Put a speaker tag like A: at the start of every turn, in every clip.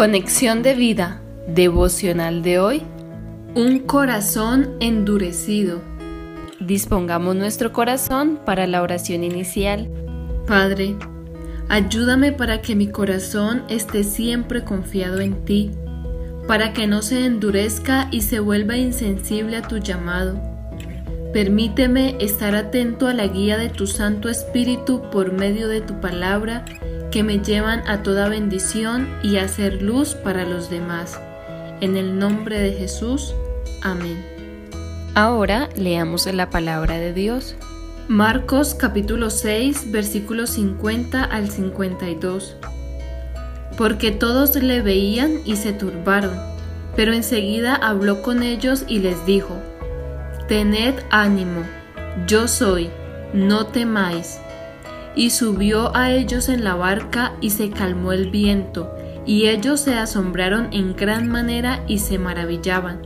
A: Conexión de vida devocional de hoy. Un corazón endurecido. Dispongamos nuestro corazón para la oración inicial. Padre, ayúdame para que mi corazón esté siempre confiado en ti, para que no se endurezca y se vuelva insensible a tu llamado. Permíteme estar atento a la guía de tu Santo Espíritu por medio de tu palabra que me llevan a toda bendición y a ser luz para los demás. En el nombre de Jesús. Amén. Ahora leamos la palabra de Dios. Marcos capítulo 6 versículos 50 al 52. Porque todos le veían y se turbaron, pero enseguida habló con ellos y les dijo, Tened ánimo, yo soy, no temáis y subió a ellos en la barca y se calmó el viento, y ellos se asombraron en gran manera y se maravillaban,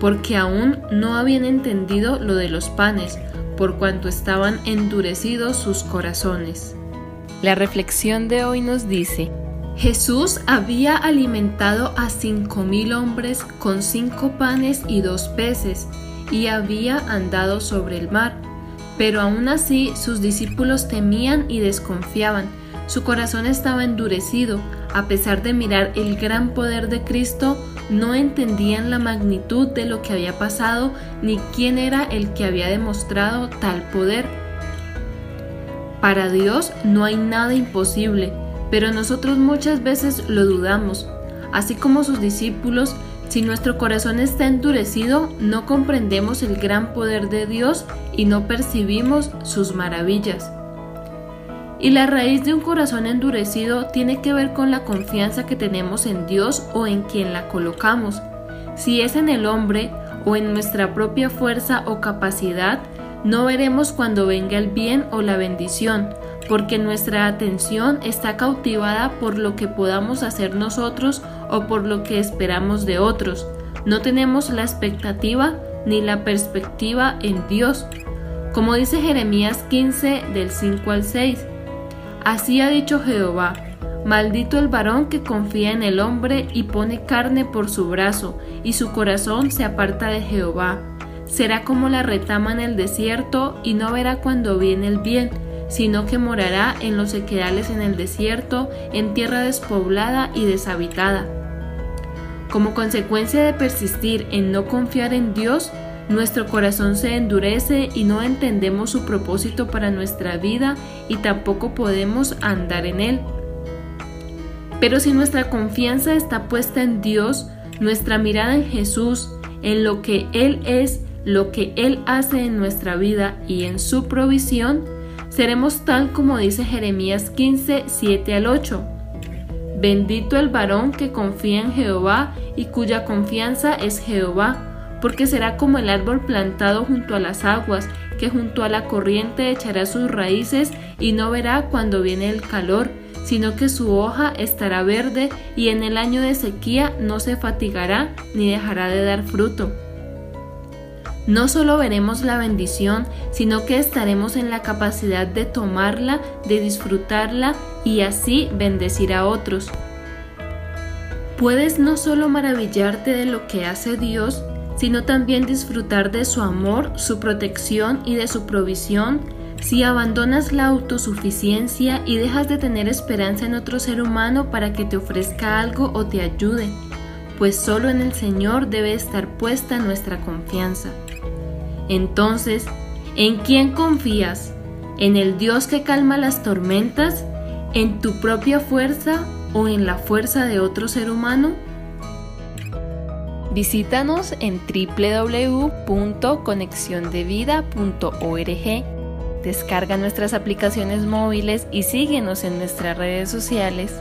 A: porque aún no habían entendido lo de los panes, por cuanto estaban endurecidos sus corazones. La reflexión de hoy nos dice, Jesús había alimentado a cinco mil hombres con cinco panes y dos peces, y había andado sobre el mar pero aún así sus discípulos temían y desconfiaban. Su corazón estaba endurecido. A pesar de mirar el gran poder de Cristo, no entendían la magnitud de lo que había pasado ni quién era el que había demostrado tal poder. Para Dios no hay nada imposible, pero nosotros muchas veces lo dudamos. Así como sus discípulos, si nuestro corazón está endurecido, no comprendemos el gran poder de Dios y no percibimos sus maravillas. Y la raíz de un corazón endurecido tiene que ver con la confianza que tenemos en Dios o en quien la colocamos. Si es en el hombre o en nuestra propia fuerza o capacidad, no veremos cuando venga el bien o la bendición, porque nuestra atención está cautivada por lo que podamos hacer nosotros o por lo que esperamos de otros. No tenemos la expectativa ni la perspectiva en Dios. Como dice Jeremías 15 del 5 al 6. Así ha dicho Jehová, maldito el varón que confía en el hombre y pone carne por su brazo, y su corazón se aparta de Jehová. Será como la retama en el desierto y no verá cuando viene el bien sino que morará en los sequedales en el desierto, en tierra despoblada y deshabitada. Como consecuencia de persistir en no confiar en Dios, nuestro corazón se endurece y no entendemos su propósito para nuestra vida y tampoco podemos andar en él. Pero si nuestra confianza está puesta en Dios, nuestra mirada en Jesús, en lo que Él es, lo que Él hace en nuestra vida y en su provisión, seremos tal como dice Jeremías 15, 7 al 8. Bendito el varón que confía en Jehová y cuya confianza es Jehová, porque será como el árbol plantado junto a las aguas, que junto a la corriente echará sus raíces y no verá cuando viene el calor, sino que su hoja estará verde y en el año de sequía no se fatigará ni dejará de dar fruto no solo veremos la bendición, sino que estaremos en la capacidad de tomarla, de disfrutarla y así bendecir a otros. Puedes no solo maravillarte de lo que hace Dios, sino también disfrutar de su amor, su protección y de su provisión, si abandonas la autosuficiencia y dejas de tener esperanza en otro ser humano para que te ofrezca algo o te ayude, pues solo en el Señor debe estar puesta nuestra confianza. Entonces, ¿en quién confías? ¿En el Dios que calma las tormentas? ¿En tu propia fuerza o en la fuerza de otro ser humano? Visítanos en www.conexiondevida.org. Descarga nuestras aplicaciones móviles y síguenos en nuestras redes sociales.